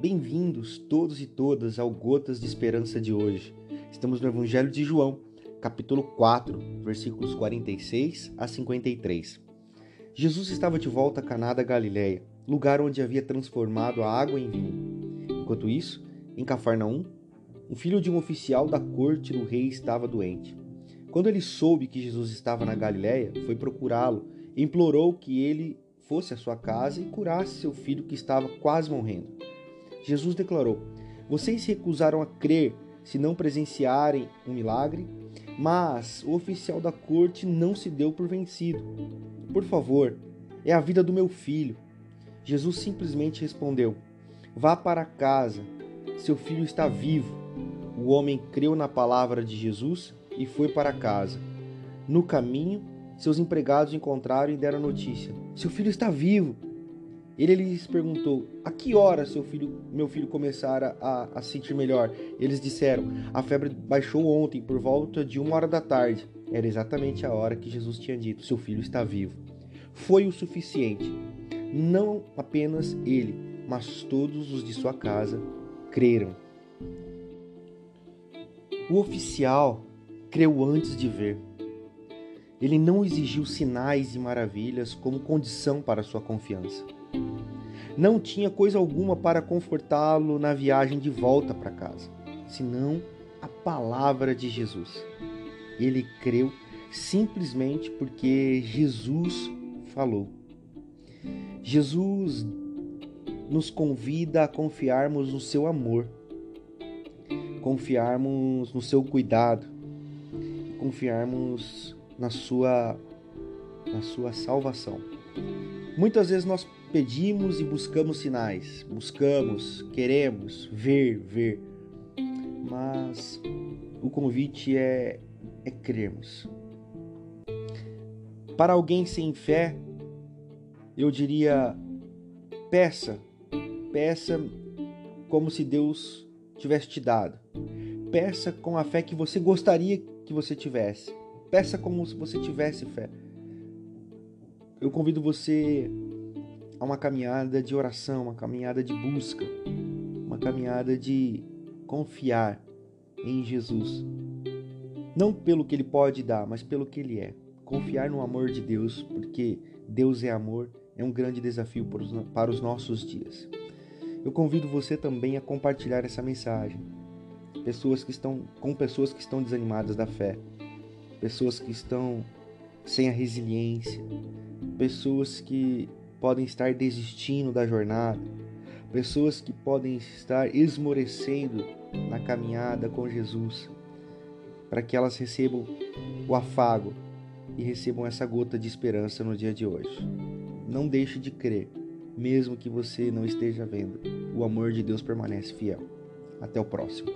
bem-vindos todos e todas ao Gotas de Esperança de hoje. Estamos no Evangelho de João, capítulo 4, versículos 46 a 53. Jesus estava de volta a Caná da Galileia, lugar onde havia transformado a água em vinho. Enquanto isso, em Cafarnaum, um filho de um oficial da corte do rei estava doente. Quando ele soube que Jesus estava na Galileia, foi procurá-lo e implorou que ele fosse à sua casa e curasse seu filho que estava quase morrendo. Jesus declarou: Vocês se recusaram a crer se não presenciarem um milagre, mas o oficial da corte não se deu por vencido. Por favor, é a vida do meu filho. Jesus simplesmente respondeu: Vá para casa, seu filho está vivo. O homem creu na palavra de Jesus e foi para casa. No caminho, seus empregados encontraram e deram notícia: Seu filho está vivo. Ele lhes perguntou: A que hora seu filho, meu filho começara a, a sentir melhor? Eles disseram: A febre baixou ontem por volta de uma hora da tarde. Era exatamente a hora que Jesus tinha dito: Seu filho está vivo. Foi o suficiente. Não apenas ele, mas todos os de sua casa creram. O oficial creu antes de ver. Ele não exigiu sinais e maravilhas como condição para sua confiança. Não tinha coisa alguma para confortá-lo na viagem de volta para casa, senão a palavra de Jesus. Ele creu simplesmente porque Jesus falou. Jesus nos convida a confiarmos no seu amor, confiarmos no seu cuidado, confiarmos na sua na sua salvação. Muitas vezes nós pedimos e buscamos sinais, buscamos, queremos ver, ver. Mas o convite é é crermos. Para alguém sem fé, eu diria peça, peça como se Deus tivesse te dado. Peça com a fé que você gostaria que você tivesse. Peça como se você tivesse fé. Eu convido você a uma caminhada de oração, uma caminhada de busca, uma caminhada de confiar em Jesus. Não pelo que ele pode dar, mas pelo que ele é. Confiar no amor de Deus, porque Deus é amor, é um grande desafio para os nossos dias. Eu convido você também a compartilhar essa mensagem. Pessoas que estão com pessoas que estão desanimadas da fé, pessoas que estão sem a resiliência, pessoas que podem estar desistindo da jornada, pessoas que podem estar esmorecendo na caminhada com Jesus, para que elas recebam o afago e recebam essa gota de esperança no dia de hoje. Não deixe de crer, mesmo que você não esteja vendo. O amor de Deus permanece fiel. Até o próximo.